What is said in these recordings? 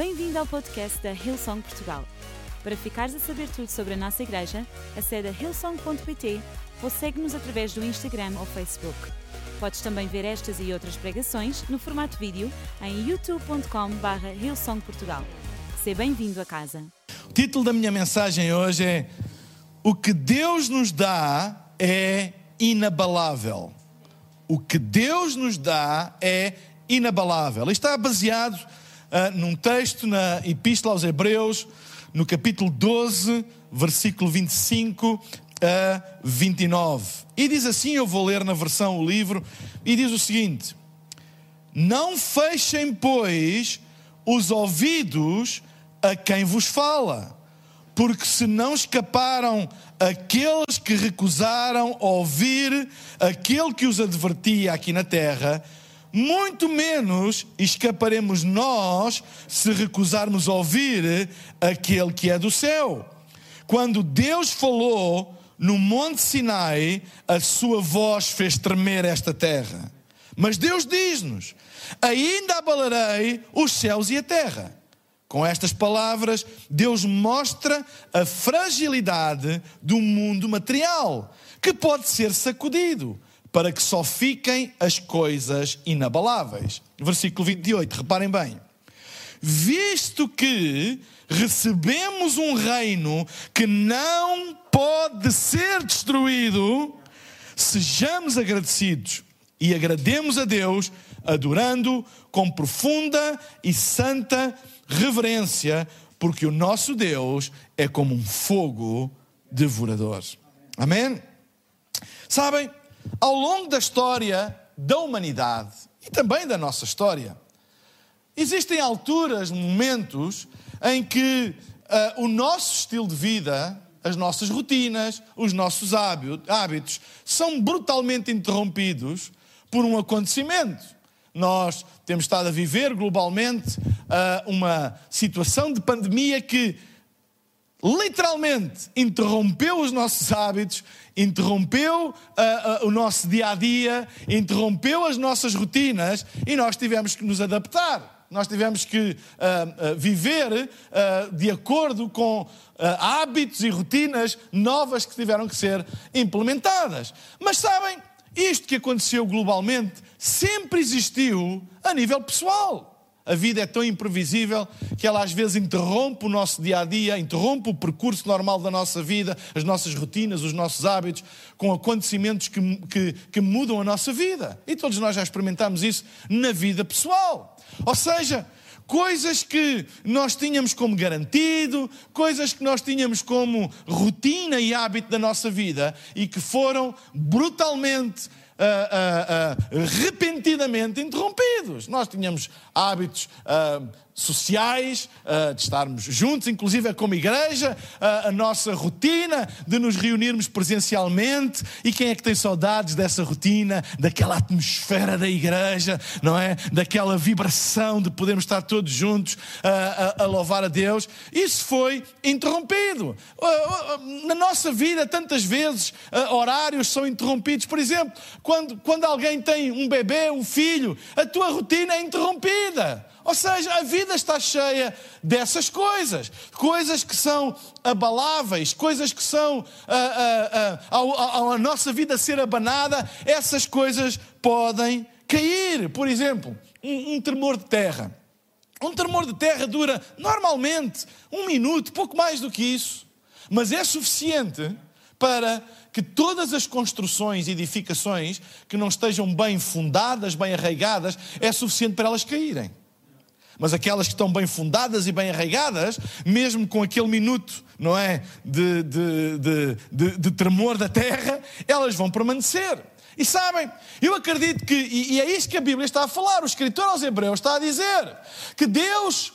Bem-vindo ao podcast da Hillsong Portugal. Para ficares a saber tudo sobre a nossa igreja, acede a hillsong.pt ou segue-nos através do Instagram ou Facebook. Podes também ver estas e outras pregações no formato vídeo em youtube.com.br hillsongportugal. Seja bem-vindo a casa. O título da minha mensagem hoje é O que Deus nos dá é inabalável. O que Deus nos dá é inabalável. Isto está baseado uh, num texto na Epístola aos Hebreus, no capítulo 12, versículo 25 a 29. E diz assim: eu vou ler na versão o livro, e diz o seguinte: Não fechem, pois, os ouvidos a quem vos fala, porque se não escaparam aqueles que recusaram ouvir aquele que os advertia aqui na terra, muito menos escaparemos nós se recusarmos ouvir aquele que é do céu. Quando Deus falou no Monte Sinai, a sua voz fez tremer esta terra. Mas Deus diz-nos: ainda abalarei os céus e a terra. Com estas palavras, Deus mostra a fragilidade do mundo material, que pode ser sacudido para que só fiquem as coisas inabaláveis. Versículo 28, reparem bem. Visto que recebemos um reino que não pode ser destruído, sejamos agradecidos e agrademos a Deus, adorando com profunda e santa reverência, porque o nosso Deus é como um fogo devorador. Amém? Sabem, ao longo da história da humanidade e também da nossa história, existem alturas, momentos em que uh, o nosso estilo de vida, as nossas rotinas, os nossos hábitos são brutalmente interrompidos por um acontecimento. Nós temos estado a viver globalmente uh, uma situação de pandemia que literalmente interrompeu os nossos hábitos, interrompeu uh, uh, o nosso dia a dia, interrompeu as nossas rotinas e nós tivemos que nos adaptar. Nós tivemos que uh, viver de acordo com hábitos e rotinas novas que tiveram que ser implementadas. Mas sabem, isto que aconteceu globalmente sempre existiu a nível pessoal. A vida é tão imprevisível que ela às vezes interrompe o nosso dia a dia, interrompe o percurso normal da nossa vida, as nossas rotinas, os nossos hábitos, com acontecimentos que, que, que mudam a nossa vida. E todos nós já experimentamos isso na vida pessoal. Ou seja, coisas que nós tínhamos como garantido, coisas que nós tínhamos como rotina e hábito da nossa vida e que foram brutalmente uh, uh, repentinamente interrompidos. Nós tínhamos hábitos sociais, uh, de estarmos juntos, inclusive como igreja, uh, a nossa rotina de nos reunirmos presencialmente. E quem é que tem saudades dessa rotina, daquela atmosfera da igreja, não é? Daquela vibração de podermos estar todos juntos uh, a, a, louvar a Deus. Isso foi interrompido. na nossa vida, tantas vezes, horários são interrompidos. Por exemplo, quando, quando alguém tem um bebê, um filho, a tua rotina é interrompida. Ou seja, a vida está cheia dessas coisas, coisas que são abaláveis, coisas que são a, a, a, a nossa vida ser abanada, essas coisas podem cair. Por exemplo, um, um tremor de terra. Um tremor de terra dura normalmente um minuto, pouco mais do que isso, mas é suficiente para que todas as construções e edificações que não estejam bem fundadas, bem arraigadas, é suficiente para elas caírem. Mas aquelas que estão bem fundadas e bem arraigadas, mesmo com aquele minuto, não é, de, de, de, de, de tremor da terra, elas vão permanecer. E sabem, eu acredito que, e, e é isso que a Bíblia está a falar, o escritor aos Hebreus está a dizer, que Deus,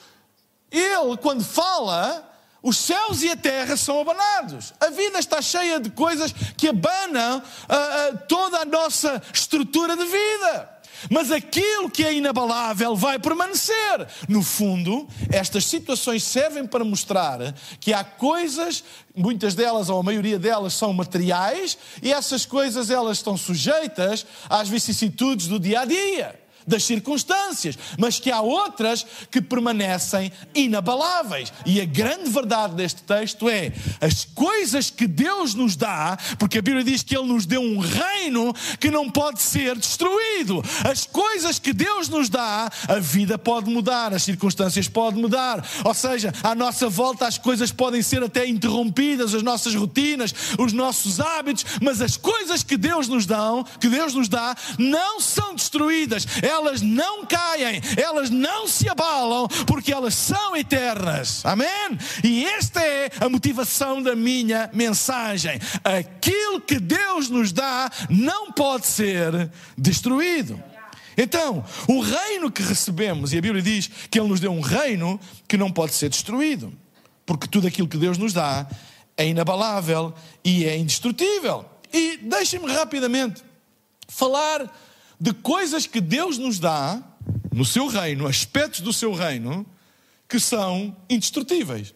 Ele, quando fala, os céus e a terra são abanados. A vida está cheia de coisas que abanam uh, uh, toda a nossa estrutura de vida. Mas aquilo que é inabalável vai permanecer. No fundo, estas situações servem para mostrar que há coisas, muitas delas ou a maioria delas são materiais, e essas coisas elas estão sujeitas às vicissitudes do dia a dia. Das circunstâncias, mas que há outras que permanecem inabaláveis. E a grande verdade deste texto é as coisas que Deus nos dá, porque a Bíblia diz que Ele nos deu um reino que não pode ser destruído. As coisas que Deus nos dá, a vida pode mudar, as circunstâncias podem mudar. Ou seja, à nossa volta as coisas podem ser até interrompidas, as nossas rotinas, os nossos hábitos, mas as coisas que Deus nos dá, que Deus nos dá, não são destruídas. Elas não caem, elas não se abalam, porque elas são eternas. Amém? E esta é a motivação da minha mensagem. Aquilo que Deus nos dá não pode ser destruído. Então, o reino que recebemos, e a Bíblia diz que Ele nos deu um reino que não pode ser destruído, porque tudo aquilo que Deus nos dá é inabalável e é indestrutível. E deixem-me rapidamente falar de coisas que Deus nos dá no seu reino, aspectos do seu reino, que são indestrutíveis,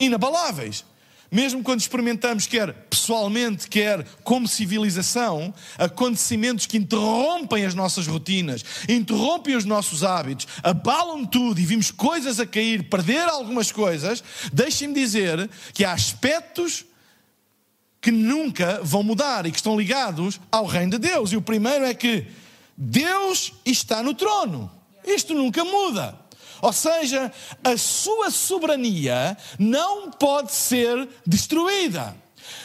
inabaláveis. Mesmo quando experimentamos, quer pessoalmente, quer como civilização, acontecimentos que interrompem as nossas rotinas, interrompem os nossos hábitos, abalam tudo e vimos coisas a cair, perder algumas coisas, deixem-me dizer que há aspectos que nunca vão mudar e que estão ligados ao reino de Deus. E o primeiro é que Deus está no trono. Isto nunca muda. Ou seja, a sua soberania não pode ser destruída.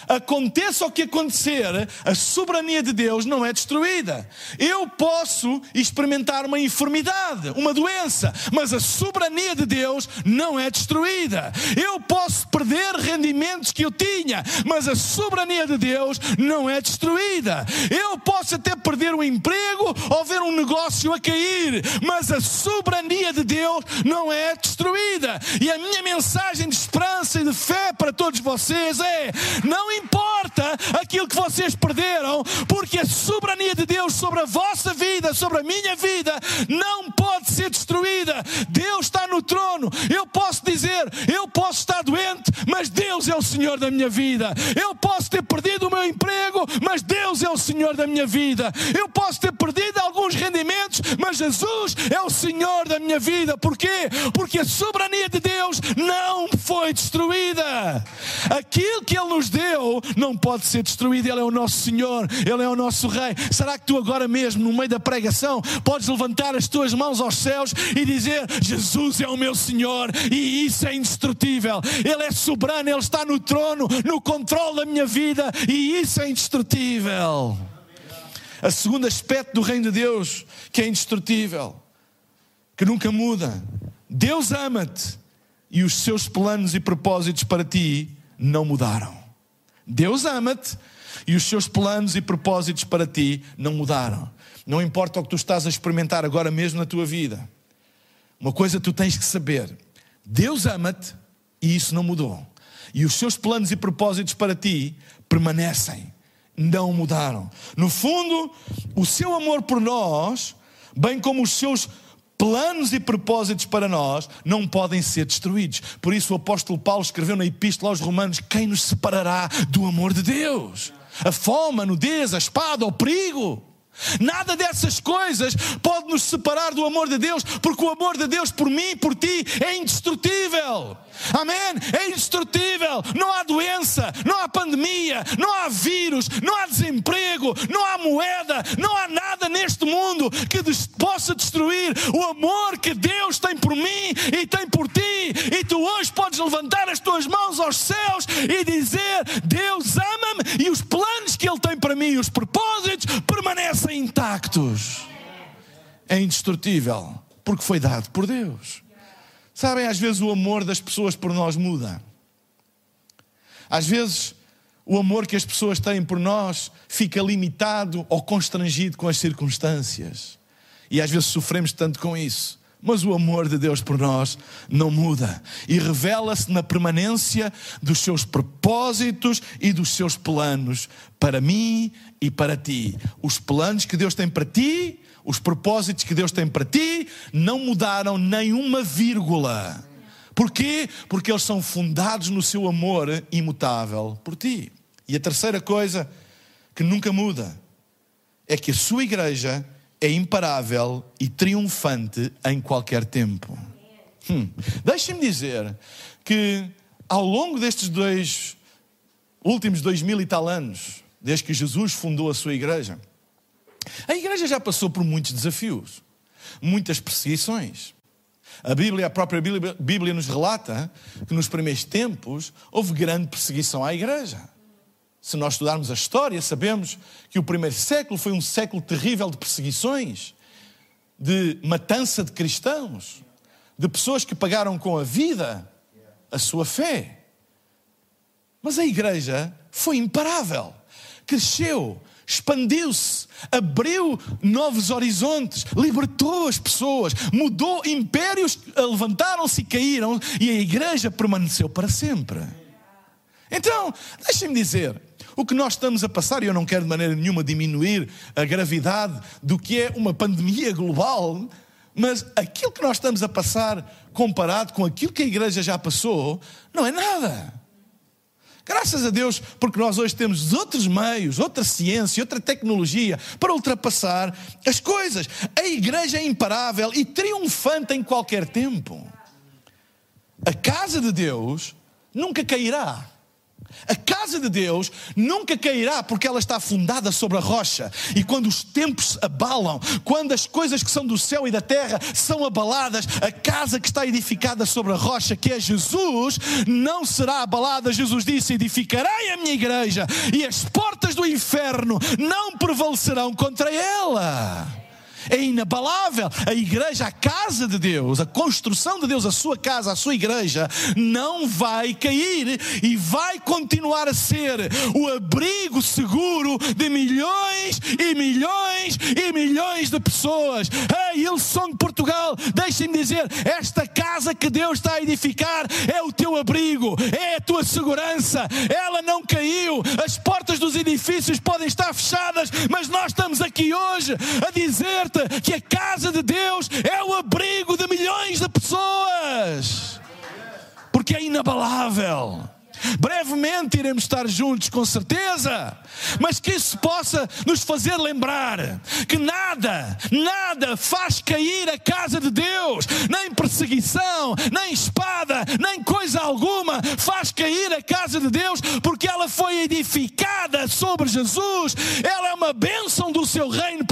Aconteça o que acontecer, a soberania de Deus não é destruída. Eu posso experimentar uma enfermidade, uma doença, mas a soberania de Deus não é destruída. Eu posso perder rendimentos que eu tinha, mas a soberania de Deus não é destruída. Eu posso até perder o emprego ou ver um negócio a cair, mas a soberania de Deus não é destruída. E a minha mensagem de esperança e de fé para todos vocês é: não importa aquilo que vocês perderam, porque a soberania de Deus sobre a vossa vida, sobre a minha vida, não pode ser destruída. Deus está no trono. Eu posso dizer, eu posso estar doente, mas Deus é o Senhor da minha vida. Eu posso ter perdido o meu emprego, mas Deus é o Senhor da minha vida. Eu posso ter perdido alguns rendimentos, mas Jesus é o Senhor da minha vida. Porquê? Porque a soberania de Deus não foi destruída. Aquilo que Ele nos deu não pode ser destruído. Ele é o nosso Senhor, Ele é o nosso Rei. Será que tu agora mesmo, no meio da pregação, podes levantar as tuas mãos aos céus e dizer: Jesus é o meu Senhor e isso é indestrutível. Ele é soberano, Ele está no trono, no controle da minha vida e isso é indestrutível. A segundo aspecto do reino de Deus, que é indestrutível, que nunca muda. Deus ama-te e os seus planos e propósitos para ti não mudaram. Deus ama-te e os seus planos e propósitos para ti não mudaram. Não importa o que tu estás a experimentar agora mesmo na tua vida. Uma coisa tu tens que saber: Deus ama-te e isso não mudou. E os seus planos e propósitos para ti permanecem, não mudaram. No fundo, o seu amor por nós, bem como os seus planos e propósitos para nós não podem ser destruídos. Por isso o apóstolo Paulo escreveu na epístola aos Romanos: quem nos separará do amor de Deus? A fome, a nudez, a espada, o perigo. Nada dessas coisas pode nos separar do amor de Deus, porque o amor de Deus por mim e por ti é indestrutível. Amém? É indestrutível. Não há doença, não há pandemia, não há vírus, não há desemprego, não há moeda, não há nada neste mundo que possa destruir o amor que Deus tem por mim e tem por ti. E tu hoje podes levantar as tuas mãos aos céus e dizer: Deus ama-me e os planos que Ele tem para mim, os propósitos, permanecem intactos. É indestrutível, porque foi dado por Deus. Sabem, às vezes o amor das pessoas por nós muda. Às vezes o amor que as pessoas têm por nós fica limitado ou constrangido com as circunstâncias. E às vezes sofremos tanto com isso. Mas o amor de Deus por nós não muda e revela-se na permanência dos seus propósitos e dos seus planos para mim e para ti. Os planos que Deus tem para ti os propósitos que Deus tem para ti não mudaram nenhuma vírgula. Porquê? Porque eles são fundados no seu amor imutável por ti. E a terceira coisa que nunca muda é que a sua igreja é imparável e triunfante em qualquer tempo. Hum. Deixem-me dizer que ao longo destes dois últimos dois mil e tal anos, desde que Jesus fundou a sua igreja, a igreja já passou por muitos desafios, muitas perseguições. A Bíblia, a própria Bíblia, Bíblia nos relata que nos primeiros tempos houve grande perseguição à igreja. Se nós estudarmos a história, sabemos que o primeiro século foi um século terrível de perseguições, de matança de cristãos, de pessoas que pagaram com a vida a sua fé. Mas a igreja foi imparável, cresceu, expandiu-se, abriu novos horizontes, libertou as pessoas, mudou impérios, levantaram-se e caíram, e a igreja permaneceu para sempre. Então, deixem-me dizer, o que nós estamos a passar, e eu não quero de maneira nenhuma diminuir a gravidade do que é uma pandemia global, mas aquilo que nós estamos a passar, comparado com aquilo que a igreja já passou, não é nada. Graças a Deus, porque nós hoje temos outros meios, outra ciência, outra tecnologia para ultrapassar as coisas. A igreja é imparável e triunfante em qualquer tempo. A casa de Deus nunca cairá. A casa de Deus nunca cairá porque ela está fundada sobre a rocha. E quando os tempos abalam, quando as coisas que são do céu e da terra são abaladas, a casa que está edificada sobre a rocha, que é Jesus, não será abalada. Jesus disse: Edificarei a minha igreja, e as portas do inferno não prevalecerão contra ela é inabalável. A igreja, a casa de Deus, a construção de Deus, a sua casa, a sua igreja, não vai cair e vai continuar a ser o abrigo seguro de milhões e milhões e milhões de pessoas. Ei, Ilson Portugal, deixem-me dizer: esta casa que Deus está a edificar é o teu abrigo, é a tua segurança. Ela não caiu, as portas dos edifícios podem estar fechadas, mas nós estamos aqui hoje a dizer que a casa de Deus é o abrigo de milhões de pessoas, porque é inabalável. Brevemente iremos estar juntos, com certeza, mas que isso possa nos fazer lembrar que nada, nada faz cair a casa de Deus, nem perseguição, nem espada, nem coisa alguma faz cair a casa de Deus, porque ela foi edificada sobre Jesus, ela é uma bênção do seu reino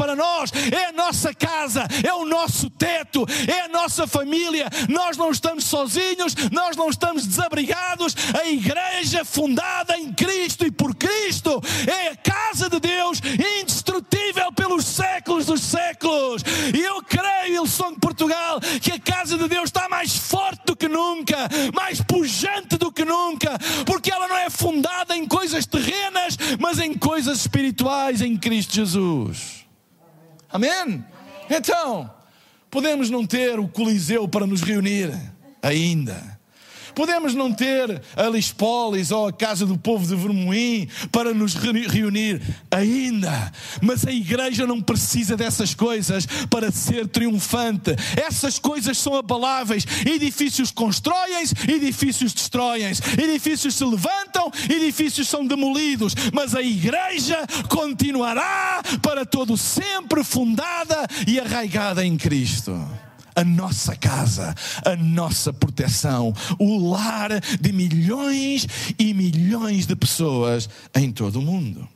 é a nossa casa, é o nosso teto, é a nossa família. Nós não estamos sozinhos, nós não estamos desabrigados, a igreja igreja fundada em Cristo e por Cristo é a casa de Deus indestrutível pelos séculos dos séculos. E eu creio, Ilson de Portugal, que a casa de Deus está mais forte do que nunca, mais pujante do que nunca, porque ela não é fundada em coisas terrenas, mas em coisas espirituais em Cristo Jesus. Amém? Então, podemos não ter o Coliseu para nos reunir ainda Podemos não ter a Lispolis ou a Casa do Povo de Vermoim para nos reunir ainda, mas a igreja não precisa dessas coisas para ser triunfante. Essas coisas são abaláveis. Edifícios constroem-se, edifícios destroem-se, edifícios se levantam, edifícios são demolidos, mas a igreja continuará para todo sempre fundada e arraigada em Cristo a nossa casa, a nossa proteção, o lar de milhões e milhões de pessoas em todo o mundo.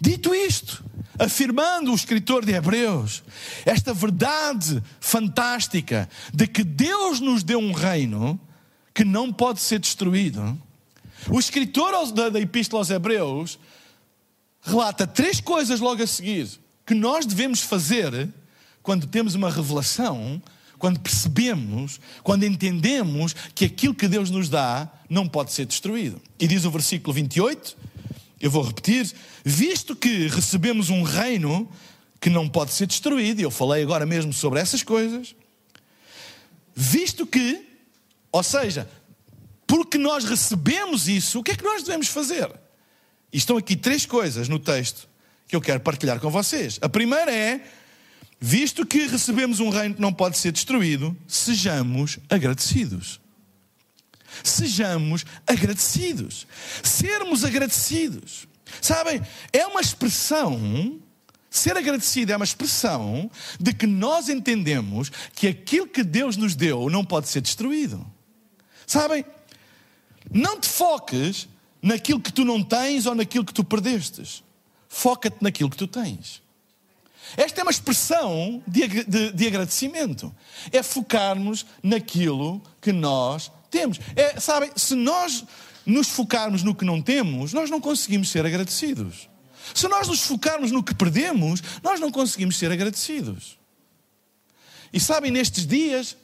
Dito isto, afirmando o escritor de Hebreus esta verdade fantástica de que Deus nos deu um reino que não pode ser destruído, o escritor da Epístola aos Hebreus relata três coisas logo a seguir que nós devemos fazer quando temos uma revelação, quando percebemos, quando entendemos que aquilo que Deus nos dá não pode ser destruído. E diz o versículo 28, eu vou repetir: visto que recebemos um reino que não pode ser destruído, e eu falei agora mesmo sobre essas coisas, visto que, ou seja, porque nós recebemos isso, o que é que nós devemos fazer? E estão aqui três coisas no texto que eu quero partilhar com vocês. A primeira é Visto que recebemos um reino que não pode ser destruído, sejamos agradecidos. Sejamos agradecidos. Sermos agradecidos. Sabem, é uma expressão Ser agradecido é uma expressão de que nós entendemos que aquilo que Deus nos deu não pode ser destruído. Sabem? Não te foques naquilo que tu não tens ou naquilo que tu perdestes. Foca-te naquilo que tu tens. Esta é uma expressão de, de, de, agradecimento. É focarmos naquilo que nós temos. É, sabem, se nós nos focarmos no que não temos, nós não conseguimos ser agradecidos. Se nós nos focarmos no que perdemos, nós não conseguimos ser agradecidos. E sabem, nestes dias,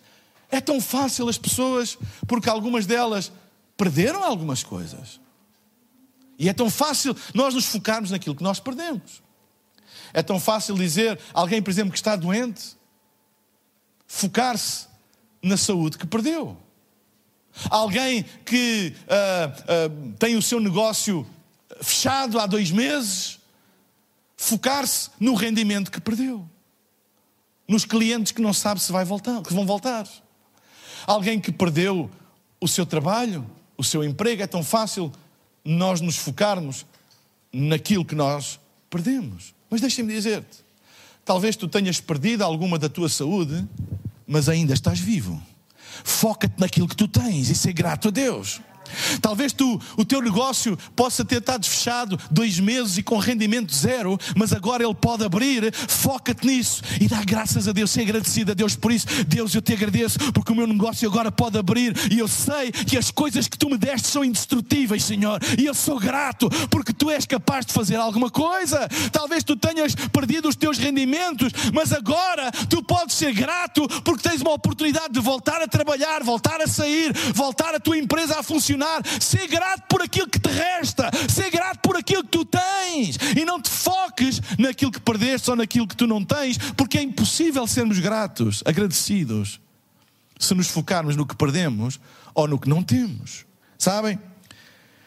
é tão fácil as pessoas, porque algumas delas perderam algumas coisas. E é tão fácil nós nos focarmos naquilo que nós perdemos. É tão fácil dizer, alguém, por exemplo, que está doente, focar-se na saúde que perdeu. Alguém que uh, uh, tem o seu negócio fechado há dois meses, focar-se no rendimento que perdeu. Nos clientes que não sabe se vai voltar, que vão voltar. Alguém que perdeu o seu trabalho, o seu emprego, é tão fácil nós nos focarmos naquilo que nós perdemos. Mas deixa-me dizer-te: talvez tu tenhas perdido alguma da tua saúde, mas ainda estás vivo. Foca-te naquilo que tu tens e ser grato a Deus. Talvez tu, o teu negócio possa ter estado fechado dois meses e com rendimento zero, mas agora ele pode abrir. Foca-te nisso e dá graças a Deus. Ser agradecido a Deus por isso. Deus, eu te agradeço porque o meu negócio agora pode abrir e eu sei que as coisas que tu me deste são indestrutíveis, Senhor. E eu sou grato porque tu és capaz de fazer alguma coisa. Talvez tu tenhas perdido os teus rendimentos, mas agora tu podes ser grato porque tens uma oportunidade de voltar a trabalhar, voltar a sair, voltar a tua empresa a funcionar Ser grato por aquilo que te resta. Ser grato por aquilo que tu tens. E não te foques naquilo que perdeste ou naquilo que tu não tens, porque é impossível sermos gratos, agradecidos, se nos focarmos no que perdemos ou no que não temos. Sabem?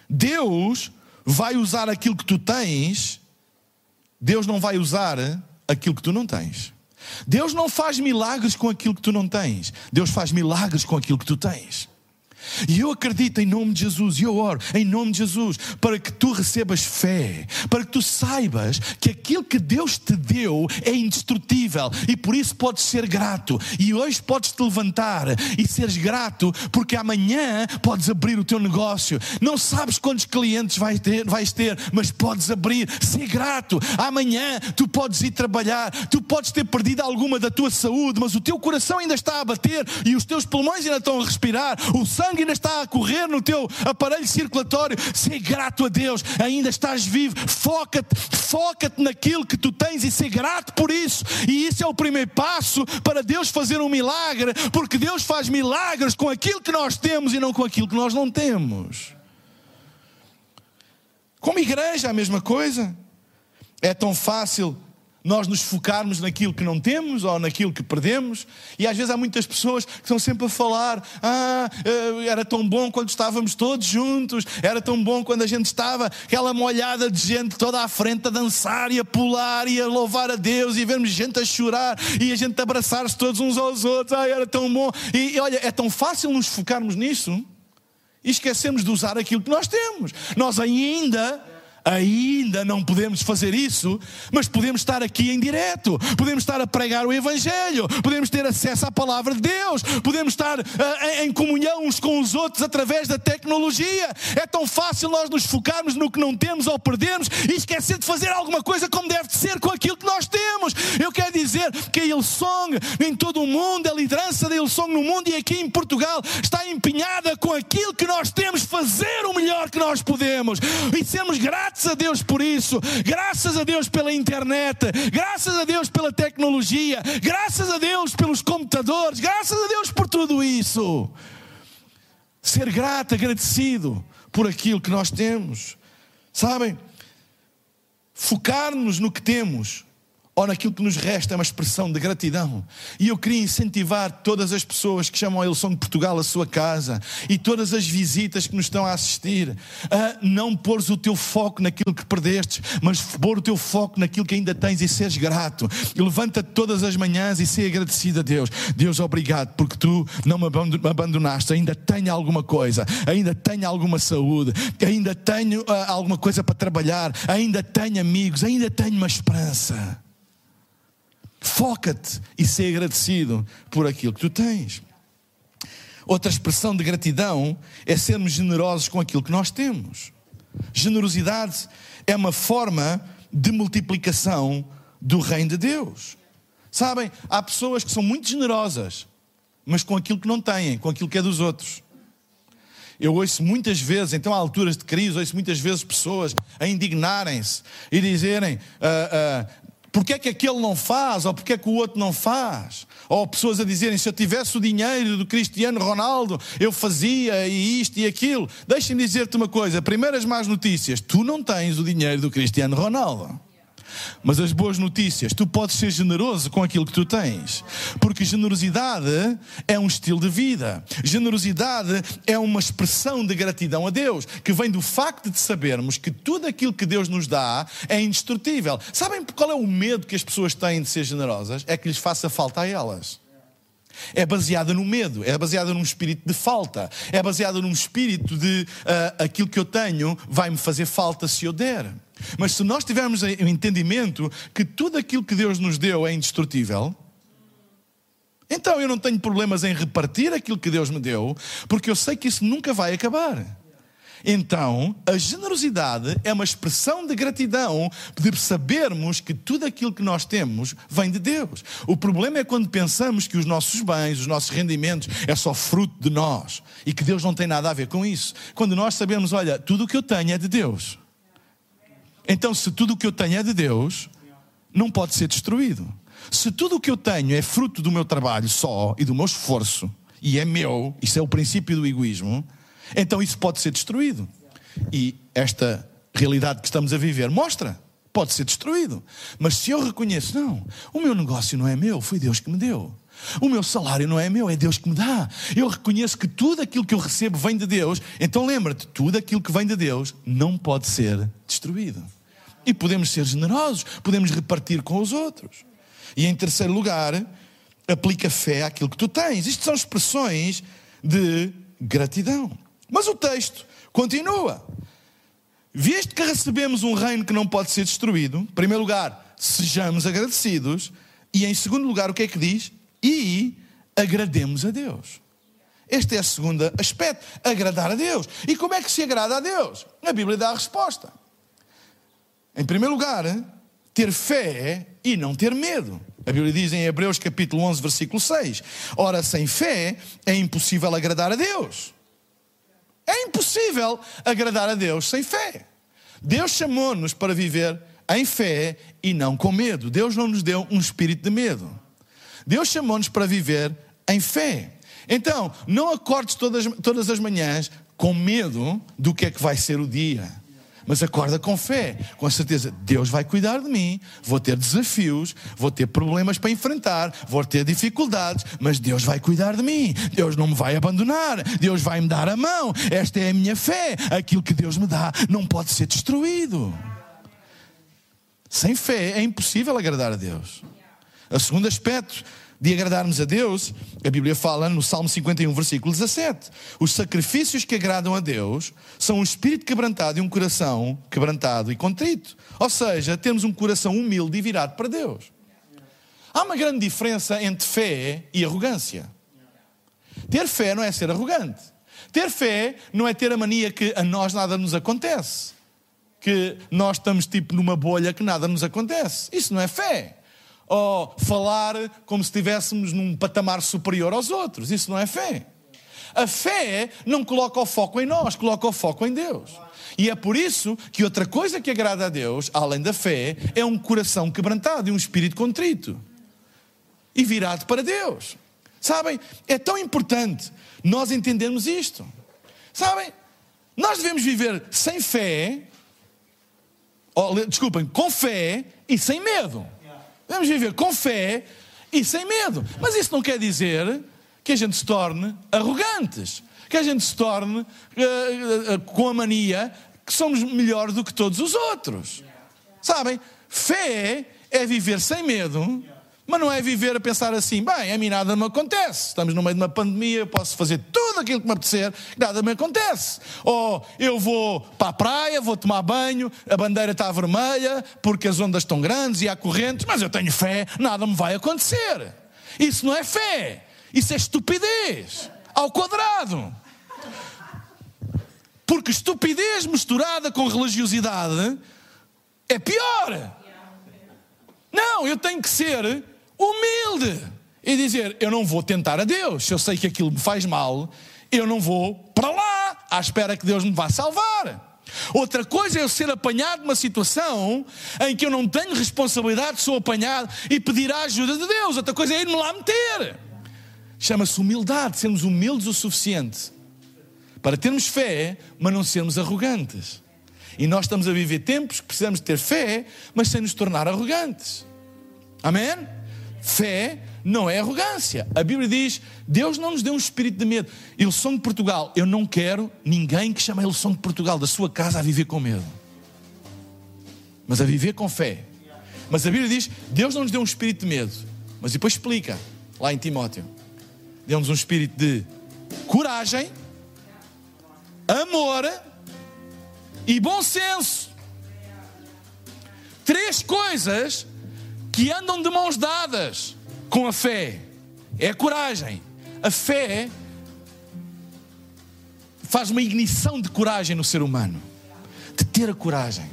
Deus vai usar aquilo que tu tens, Deus não vai usar aquilo que tu não tens. Deus não faz milagres com aquilo que tu não tens. Deus faz milagres com aquilo que tu tens. E eu acredito em nome de Jesus, e eu oro em nome de Jesus, para que tu recebas fé, para que tu saibas que aquilo que Deus te deu é indestrutível e por isso podes ser grato. E hoje podes te levantar e seres grato, porque amanhã podes abrir o teu negócio. Não sabes quantos clientes vais ter, vais ter mas podes abrir, ser grato. Amanhã tu podes ir trabalhar, tu podes ter perdido alguma da tua saúde, mas o teu coração ainda está a bater e os teus pulmões ainda estão a respirar, o sangue sangue ainda está a correr no teu aparelho circulatório, ser grato a Deus, ainda estás vivo. Foca-te, foca-te naquilo que tu tens e ser grato por isso. E isso é o primeiro passo para Deus fazer um milagre, porque Deus faz milagres com aquilo que nós temos e não com aquilo que nós não temos. Como igreja, a mesma coisa. É tão fácil nós nos focarmos naquilo que não temos ou naquilo que perdemos. E às vezes há muitas pessoas que estão sempre a falar: Ah, eh, era tão bom quando estávamos todos juntos, era tão bom quando a gente estava, aquela molhada de gente toda à frente a dançar e a pular e a louvar a Deus e vermos gente a chorar e a gente abraçar-se todos uns aos outros. Ah, era tão bom. E, e olha, é tão fácil nos focarmos nisso e esquecemos de usar aquilo que nós temos. Nós ainda Ainda não podemos fazer isso, mas podemos estar aqui em direto, podemos estar a pregar o Evangelho, podemos ter acesso à palavra de Deus, podemos estar uh, em, comunhão uns com os outros através da tecnologia. É tão fácil nós nos focarmos no que não temos ou perdemos e esquecer de fazer alguma coisa como deve ser com aquilo que nós temos. Eu quero dizer que a Ilsong em todo o mundo, a liderança da Ilsong no mundo e aqui em Portugal está empenhada com aquilo que nós temos, fazer o melhor que nós podemos e sermos gratos Graças a Deus por isso, graças a Deus pela internet, graças a Deus pela tecnologia, graças a Deus pelos computadores, graças a Deus por tudo isso. Ser grato, agradecido por aquilo que nós temos, sabem? Focar-nos no que temos ou naquilo que nos resta é uma expressão de gratidão. E eu queria incentivar todas as pessoas que chamam a Eleição de Portugal a sua casa e todas as visitas que nos estão a assistir a não pôres o teu foco naquilo que perdestes, mas pôr o teu foco naquilo que ainda tens e seres grato. Levanta-te todas as manhãs e ser agradecido a Deus. Deus, obrigado porque tu não me abandonaste. Ainda tenho alguma coisa, ainda tenho alguma saúde, ainda tenho uh, alguma coisa para trabalhar, ainda tenho amigos, ainda tenho uma esperança. Foca-te e ser agradecido por aquilo que tu tens. Outra expressão de gratidão é sermos generosos com aquilo que nós temos. Generosidade é uma forma de multiplicação do reino de Deus. Sabem, há pessoas que são muito generosas, mas com aquilo que não têm, com aquilo que é dos outros. Eu ouço muitas vezes, então há alturas de crise, ouço muitas vezes pessoas a indignarem-se e dizerem: uh, uh, porque é que aquele não faz, ou porque é que o outro não faz? Ou pessoas a dizerem: se eu tivesse o dinheiro do Cristiano Ronaldo, eu fazia e isto e aquilo. Deixem-me dizer-te uma coisa: primeiras más notícias, tu não tens o dinheiro do Cristiano Ronaldo. Mas as boas notícias, tu podes ser generoso com aquilo que tu tens, porque generosidade é um estilo de vida, generosidade é uma expressão de gratidão a Deus, que vem do facto de sabermos que tudo aquilo que Deus nos dá é indestrutível. Sabem qual é o medo que as pessoas têm de ser generosas? É que lhes faça falta a elas. É baseada no medo, é baseada num espírito de falta, é baseada num espírito de uh, aquilo que eu tenho vai-me fazer falta se eu der. Mas se nós tivermos o entendimento que tudo aquilo que Deus nos deu é indestrutível, então eu não tenho problemas em repartir aquilo que Deus me deu, porque eu sei que isso nunca vai acabar. Então, a generosidade é uma expressão de gratidão de sabermos que tudo aquilo que nós temos vem de Deus. O problema é quando pensamos que os nossos bens, os nossos rendimentos é só fruto de nós e que Deus não tem nada a ver com isso. Quando nós sabemos, olha, tudo o que eu tenho é de Deus. Então, se tudo o que eu tenho é de Deus, não pode ser destruído. Se tudo o que eu tenho é fruto do meu trabalho só e do meu esforço, e é meu, isso é o princípio do egoísmo, então isso pode ser destruído. E esta realidade que estamos a viver mostra, pode ser destruído. Mas se eu reconheço, não, o meu negócio não é meu, foi Deus que me deu. O meu salário não é meu, é Deus que me dá. Eu reconheço que tudo aquilo que eu recebo vem de Deus. Então lembra-te, tudo aquilo que vem de Deus não pode ser destruído. E podemos ser generosos, podemos repartir com os outros. E em terceiro lugar, aplica fé àquilo que tu tens. Isto são expressões de gratidão. Mas o texto continua. Visto que recebemos um reino que não pode ser destruído, em primeiro lugar, sejamos agradecidos. E em segundo lugar, o que é que diz? E agrademos a Deus. Este é o segundo aspecto, agradar a Deus. E como é que se agrada a Deus? A Bíblia dá a resposta. Em primeiro lugar, ter fé e não ter medo. A Bíblia diz em Hebreus capítulo 11, versículo 6: Ora, sem fé é impossível agradar a Deus. É impossível agradar a Deus sem fé. Deus chamou-nos para viver em fé e não com medo. Deus não nos deu um espírito de medo. Deus chamou-nos para viver em fé. Então, não acordes todas, todas as manhãs com medo do que é que vai ser o dia. Mas acorda com fé, com a certeza, Deus vai cuidar de mim, vou ter desafios, vou ter problemas para enfrentar, vou ter dificuldades, mas Deus vai cuidar de mim, Deus não me vai abandonar, Deus vai me dar a mão, esta é a minha fé, aquilo que Deus me dá não pode ser destruído. Sem fé é impossível agradar a Deus. O segundo aspecto de agradarmos a Deus, a Bíblia fala no Salmo 51, versículo 17: os sacrifícios que agradam a Deus são um espírito quebrantado e um coração quebrantado e contrito. Ou seja, temos um coração humilde e virado para Deus. Há uma grande diferença entre fé e arrogância. Ter fé não é ser arrogante. Ter fé não é ter a mania que a nós nada nos acontece. Que nós estamos tipo numa bolha que nada nos acontece. Isso não é fé ou falar como se estivéssemos num patamar superior aos outros. Isso não é fé. A fé não coloca o foco em nós, coloca o foco em Deus. E é por isso que outra coisa que agrada a Deus, além da fé, é um coração quebrantado e um espírito contrito e virado para Deus. Sabem? É tão importante nós entendermos isto. Sabem? Nós devemos viver sem fé, ou, desculpem, com fé e sem medo. Devemos viver com fé e sem medo. Mas isso não quer dizer que a gente se torne arrogantes, que a gente se torne uh, uh, uh, com a mania que somos melhores do que todos os outros. Sabem? Fé é viver sem medo, mas não é viver a pensar assim, bem, a mim nada me acontece. Estamos no meio de uma pandemia, eu posso fazer tudo aquilo que me apetecer, nada me acontece. Ou eu vou para a praia, vou tomar banho, a bandeira está vermelha, porque as ondas estão grandes e há correntes, mas eu tenho fé, nada me vai acontecer. Isso não é fé, isso é estupidez, ao quadrado. Porque estupidez misturada com religiosidade é pior. Não, eu tenho que ser humilde e dizer: eu não vou tentar a Deus. Se eu sei que aquilo me faz mal, eu não vou para lá à espera que Deus me vá salvar. Outra coisa é eu ser apanhado numa situação em que eu não tenho responsabilidade, sou apanhado e pedir a ajuda de Deus. Outra coisa é ir-me lá meter. Chama-se humildade, sermos humildes o suficiente para termos fé, mas não sermos arrogantes. E nós estamos a viver tempos que precisamos ter fé, mas sem nos tornar arrogantes. Amém? Fé não é arrogância. A Bíblia diz: Deus não nos deu um espírito de medo. Ilson de Portugal, eu não quero ninguém que chame a Ilson de Portugal da sua casa a viver com medo, mas a viver com fé. Mas a Bíblia diz: Deus não nos deu um espírito de medo, mas depois explica, lá em Timóteo: deu-nos um espírito de coragem, amor e bom senso. Três coisas que andam de mãos dadas com a fé. É a coragem. A fé faz uma ignição de coragem no ser humano. De ter a coragem.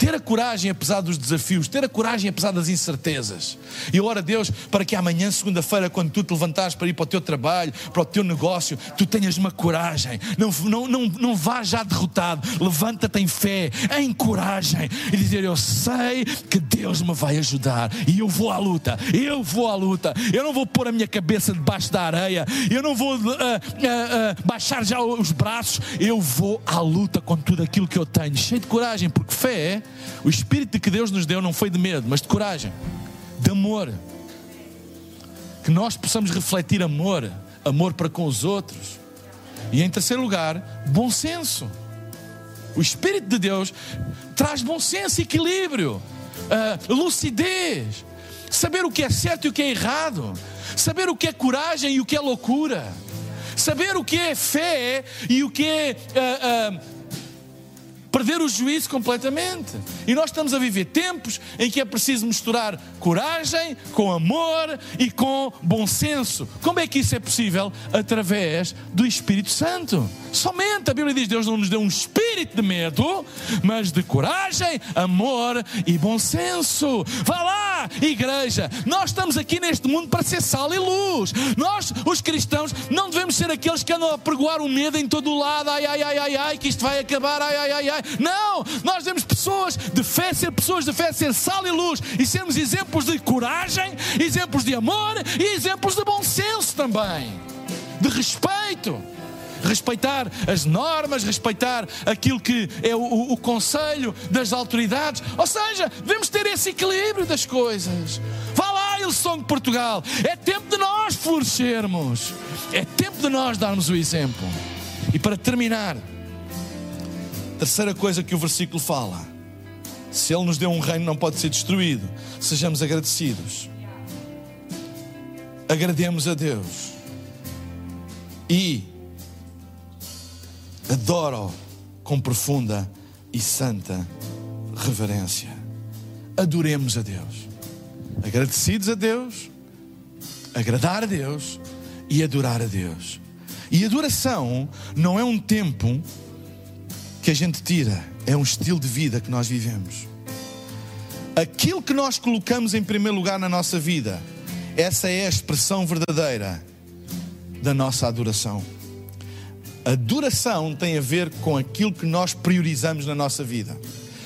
Ter a coragem apesar dos desafios, ter a coragem apesar das incertezas. E eu oro a Deus para que amanhã, segunda-feira, quando tu te levantares para ir para o teu trabalho, para o teu negócio, tu tenhas uma coragem. Não, não, não, não vá já derrotado. Levanta-te em fé, em coragem e dizer: Eu sei que Deus me vai ajudar e eu vou à luta. Eu vou à luta. Eu não vou pôr a minha cabeça debaixo da areia. Eu não vou uh, uh, uh, baixar já os braços. Eu vou à luta com tudo aquilo que eu tenho, cheio de coragem, porque fé o espírito que Deus nos deu não foi de medo, mas de coragem, de amor. Que nós possamos refletir amor, amor para com os outros. E em terceiro lugar, bom senso. O Espírito de Deus traz bom senso, equilíbrio, uh, lucidez, saber o que é certo e o que é errado, saber o que é coragem e o que é loucura, saber o que é fé e o que é uh, uh, perder o juízo completamente. E nós estamos a viver tempos em que é preciso misturar coragem com amor e com bom senso. Como é que isso é possível? Através do Espírito Santo. Somente a Bíblia diz: Deus não nos deu um espírito de medo, mas de coragem, amor e bom senso. Vá lá, igreja. Nós estamos aqui neste mundo para ser sal e luz. Nós, os cristãos, não devemos ser aqueles que andam a pregoar o medo em todo o lado. Ai, ai, ai, ai, ai, que isto vai acabar. Ai, ai, ai, ai. Não, nós devemos pessoas de fé, ser pessoas de fé, ser sal e luz e sermos exemplos de coragem, exemplos de amor e exemplos de bom senso também, de respeito respeitar as normas, respeitar aquilo que é o, o, o, conselho das autoridades. Ou seja, devemos ter esse equilíbrio das coisas. Vá lá, Ilson de Portugal. É tempo de nós florescermos. É tempo de nós darmos o exemplo. E para terminar, terceira coisa que o versículo fala: se Ele nos deu um reino, não pode ser destruído. Sejamos agradecidos. Agrademos a Deus. E adoro com profunda e santa reverência. Adoremos a Deus. Agradecidos a Deus, agradar a Deus e adorar a Deus. E adoração não é um tempo que a gente tira, é um estilo de vida que nós vivemos. Aquilo que nós colocamos em primeiro lugar na nossa vida, essa é a expressão verdadeira da nossa adoração. Adoração tem a ver com aquilo que nós priorizamos na nossa vida.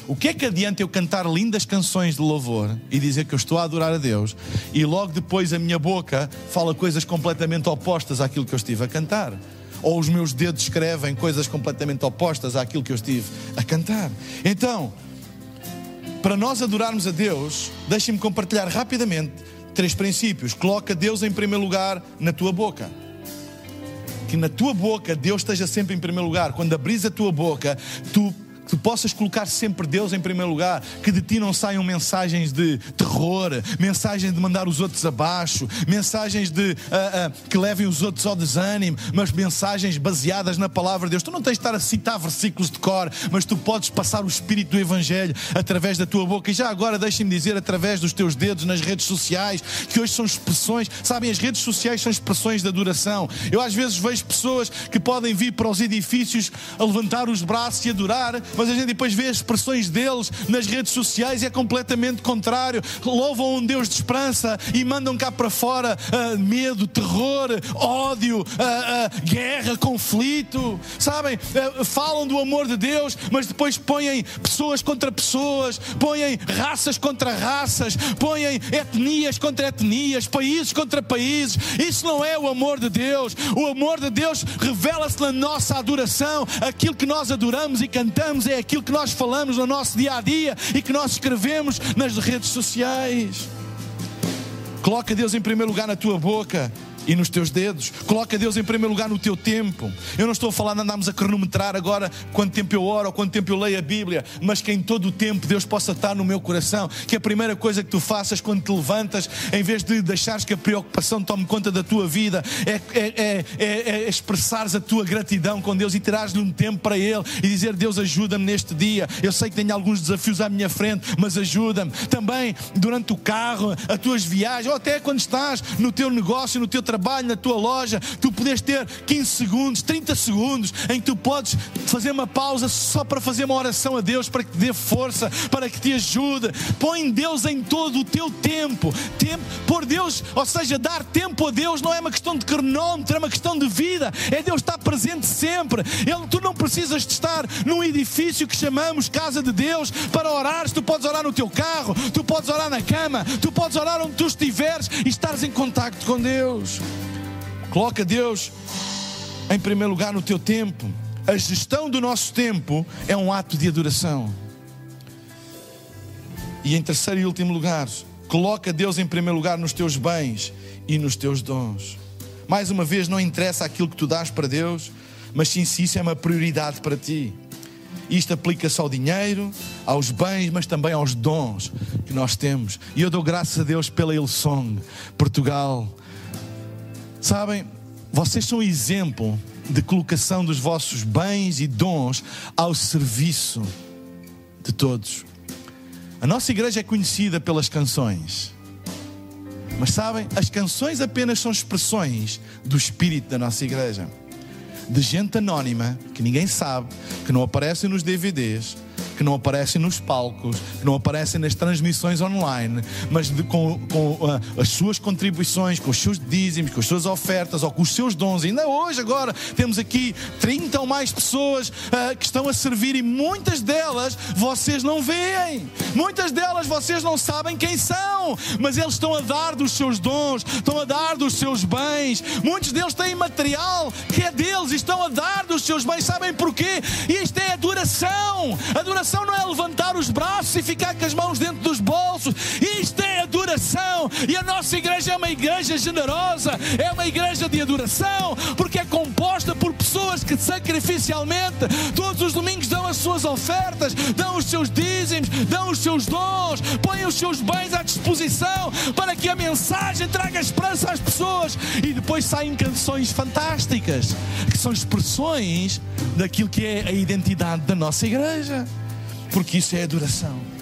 O que é que adianta eu cantar lindas canções de louvor e dizer que eu estou a adorar a Deus e logo depois a minha boca fala coisas completamente opostas àquilo que eu estive a cantar? Ou os meus dedos escrevem coisas completamente opostas àquilo que eu estive a cantar? Então, para nós adorarmos a Deus, deixem-me compartilhar rapidamente três princípios. Coloca Deus em primeiro lugar na tua boca que na tua boca Deus esteja sempre em primeiro lugar. Quando abris a tua boca, tu que tu possas colocar sempre Deus em primeiro lugar, que de ti não saiam mensagens de terror, mensagens de mandar os outros abaixo, mensagens de uh, uh, que levem os outros ao desânimo, mas mensagens baseadas na palavra de Deus. Tu não tens de estar a citar versículos de cor, mas tu podes passar o espírito do Evangelho através da tua boca. E já agora deixem-me dizer, através dos teus dedos nas redes sociais, que hoje são expressões, sabem, as redes sociais são expressões de adoração. Eu às vezes vejo pessoas que podem vir para os edifícios a levantar os braços e adorar, mas a gente depois vê as expressões deles nas redes sociais e é completamente contrário. Louvam um Deus de esperança e mandam cá para fora uh, medo, terror, ódio, uh, uh, guerra, conflito. Sabem? falam do amor de Deus, mas depois põem pessoas contra pessoas, põem raças contra raças, põem etnias contra etnias, países contra países. Isso não é o amor de Deus. O amor de Deus revela-se na nossa adoração. Aquilo que nós adoramos e cantamos é aquilo que nós falamos no nosso dia a dia e que nós escrevemos nas redes sociais. Coloca Deus em primeiro lugar na tua boca e nos teus dedos. Coloca Deus em primeiro lugar no teu tempo. Eu não estou a falar de andarmos a cronometrar agora quanto tempo eu oro ou quanto tempo eu leio a Bíblia, mas que em todo o tempo Deus possa estar no meu coração. Que a primeira coisa que tu faças quando te levantas, em vez de deixares que a preocupação tome conta da tua vida, é, é, é, é expressares a tua gratidão com Deus e tirares-lhe um tempo para Ele e dizer: Deus, ajuda-me neste dia. Eu sei que tenho alguns desafios à minha frente, mas ajuda-me. Também durante o carro, as tuas viagens, ou até quando estás no teu negócio, no teu trabalho trabalho, na tua loja, tu podes ter 15 segundos, 30 segundos em que tu podes fazer uma pausa só para fazer uma oração a Deus, para que te dê força, para que te ajude. Põe Deus em todo o teu tempo. tempo por Deus, ou seja, dar tempo a Deus não é uma questão de cronómetro, é uma questão de vida. É Deus estar presente sempre. Ele, tu não precisas de estar num edifício que chamamos casa de Deus para orar. Tu podes orar no teu carro, tu podes orar na cama, tu podes orar onde tu estiveres e estares em contacto com Deus. Coloca Deus em primeiro lugar no teu tempo. A gestão do nosso tempo é um ato de adoração. E em terceiro e último lugar, coloca Deus em primeiro lugar nos teus bens e nos teus dons. Mais uma vez, não interessa aquilo que tu dás para Deus, mas sim se isso é uma prioridade para ti. Isto aplica-se ao dinheiro, aos bens, mas também aos dons que nós temos. E eu dou graças a Deus pela Ilsong, Portugal, Sabem, vocês são exemplo de colocação dos vossos bens e dons ao serviço de todos. A nossa igreja é conhecida pelas canções. Mas sabem, as canções apenas são expressões do espírito da nossa igreja. De gente anónima, que ninguém sabe, que não aparece nos DVDs, que não aparecem nos palcos, que não aparecem nas transmissões online, mas de, com, com uh, as suas contribuições, com os seus dízimos, com as suas ofertas ou com os seus dons. Ainda hoje, agora, temos aqui 30 ou mais pessoas uh, que estão a servir e muitas delas vocês não veem, muitas delas vocês não sabem quem são, mas eles estão a dar dos seus dons, estão a dar dos seus bens. Muitos deles têm material que é deles e estão a dar dos seus bens. Sabem porquê? Isto é adoração. Adoração Adoração não é levantar os braços e ficar com as mãos dentro dos bolsos. Isto é adoração. E a nossa igreja é uma igreja generosa, é uma igreja de adoração, porque é composta por pessoas que sacrificialmente todos os domingos dão as suas ofertas, dão os seus dízimos, dão os seus dons, põem os seus bens à disposição para que a mensagem traga esperança às pessoas. E depois saem canções fantásticas, que são expressões daquilo que é a identidade da nossa igreja porque isso é adoração.